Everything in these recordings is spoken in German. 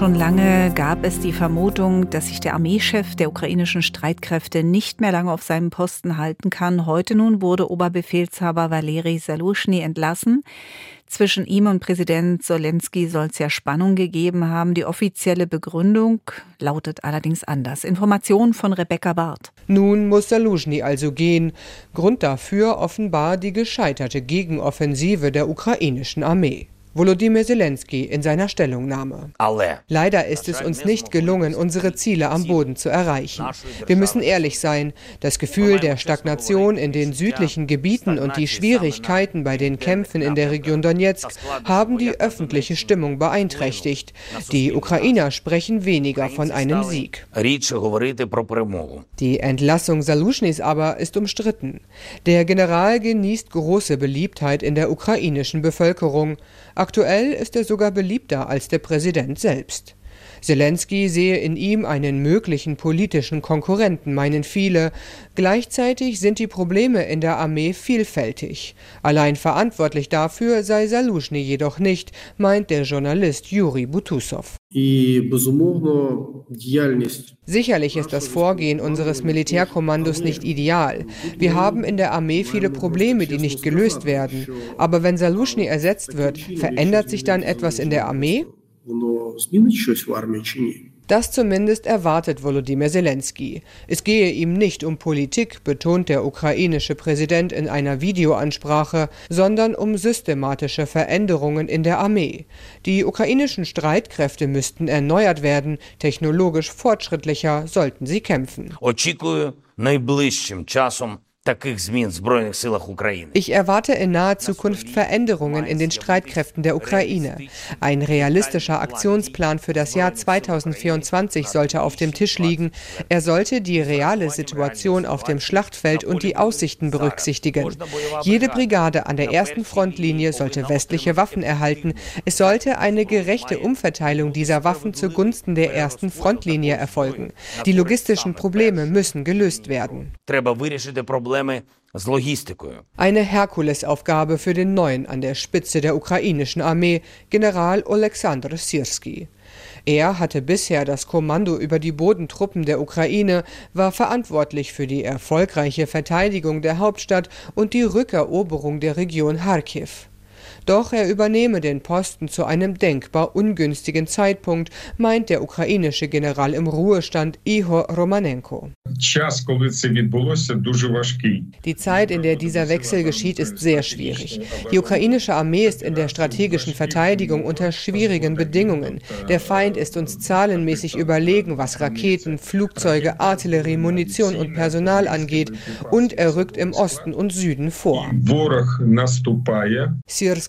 Schon lange gab es die Vermutung, dass sich der Armeechef der ukrainischen Streitkräfte nicht mehr lange auf seinem Posten halten kann. Heute nun wurde Oberbefehlshaber Valeri Salushny entlassen. Zwischen ihm und Präsident Zelensky soll es ja Spannung gegeben haben. Die offizielle Begründung lautet allerdings anders. Informationen von Rebecca Barth. Nun muss Salushny also gehen. Grund dafür offenbar die gescheiterte Gegenoffensive der ukrainischen Armee. Volodymyr Zelensky in seiner Stellungnahme. Leider ist es uns nicht gelungen, unsere Ziele am Boden zu erreichen. Wir müssen ehrlich sein. Das Gefühl der Stagnation in den südlichen Gebieten und die Schwierigkeiten bei den Kämpfen in der Region Donetsk haben die öffentliche Stimmung beeinträchtigt. Die Ukrainer sprechen weniger von einem Sieg. Die Entlassung Saluschnys aber ist umstritten. Der General genießt große Beliebtheit in der ukrainischen Bevölkerung. Aktuell ist er sogar beliebter als der Präsident selbst. Zelensky sehe in ihm einen möglichen politischen Konkurrenten, meinen viele. Gleichzeitig sind die Probleme in der Armee vielfältig. Allein verantwortlich dafür sei Saluschny jedoch nicht, meint der Journalist Juri Butusov. Sicherlich ist das Vorgehen unseres Militärkommandos nicht ideal. Wir haben in der Armee viele Probleme, die nicht gelöst werden. Aber wenn Saluschny ersetzt wird, verändert sich dann etwas in der Armee? Das zumindest erwartet Volodymyr Zelensky. Es gehe ihm nicht um Politik, betont der ukrainische Präsident in einer Videoansprache, sondern um systematische Veränderungen in der Armee. Die ukrainischen Streitkräfte müssten erneuert werden, technologisch fortschrittlicher sollten sie kämpfen. Oczekuję ich erwarte in naher Zukunft Veränderungen in den Streitkräften der Ukraine. Ein realistischer Aktionsplan für das Jahr 2024 sollte auf dem Tisch liegen. Er sollte die reale Situation auf dem Schlachtfeld und die Aussichten berücksichtigen. Jede Brigade an der ersten Frontlinie sollte westliche Waffen erhalten. Es sollte eine gerechte Umverteilung dieser Waffen zugunsten der ersten Frontlinie erfolgen. Die logistischen Probleme müssen gelöst werden. Eine Herkulesaufgabe für den neuen an der Spitze der ukrainischen Armee, General Oleksandr Sirski. Er hatte bisher das Kommando über die Bodentruppen der Ukraine, war verantwortlich für die erfolgreiche Verteidigung der Hauptstadt und die Rückeroberung der Region Kharkiv. Doch er übernehme den Posten zu einem denkbar ungünstigen Zeitpunkt, meint der ukrainische General im Ruhestand Ihor Romanenko. Die Zeit, in der dieser Wechsel geschieht, ist sehr schwierig. Die ukrainische Armee ist in der strategischen Verteidigung unter schwierigen Bedingungen. Der Feind ist uns zahlenmäßig überlegen, was Raketen, Flugzeuge, Artillerie, Munition und Personal angeht, und er rückt im Osten und Süden vor.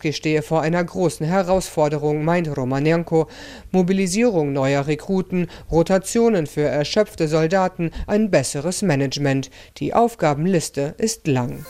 Sirski stehe vor einer großen Herausforderung, meint Romanenko. Mobilisierung neuer Rekruten, Rotationen für erschöpfte Soldaten, ein besseres Management. Die Aufgabenliste ist lang.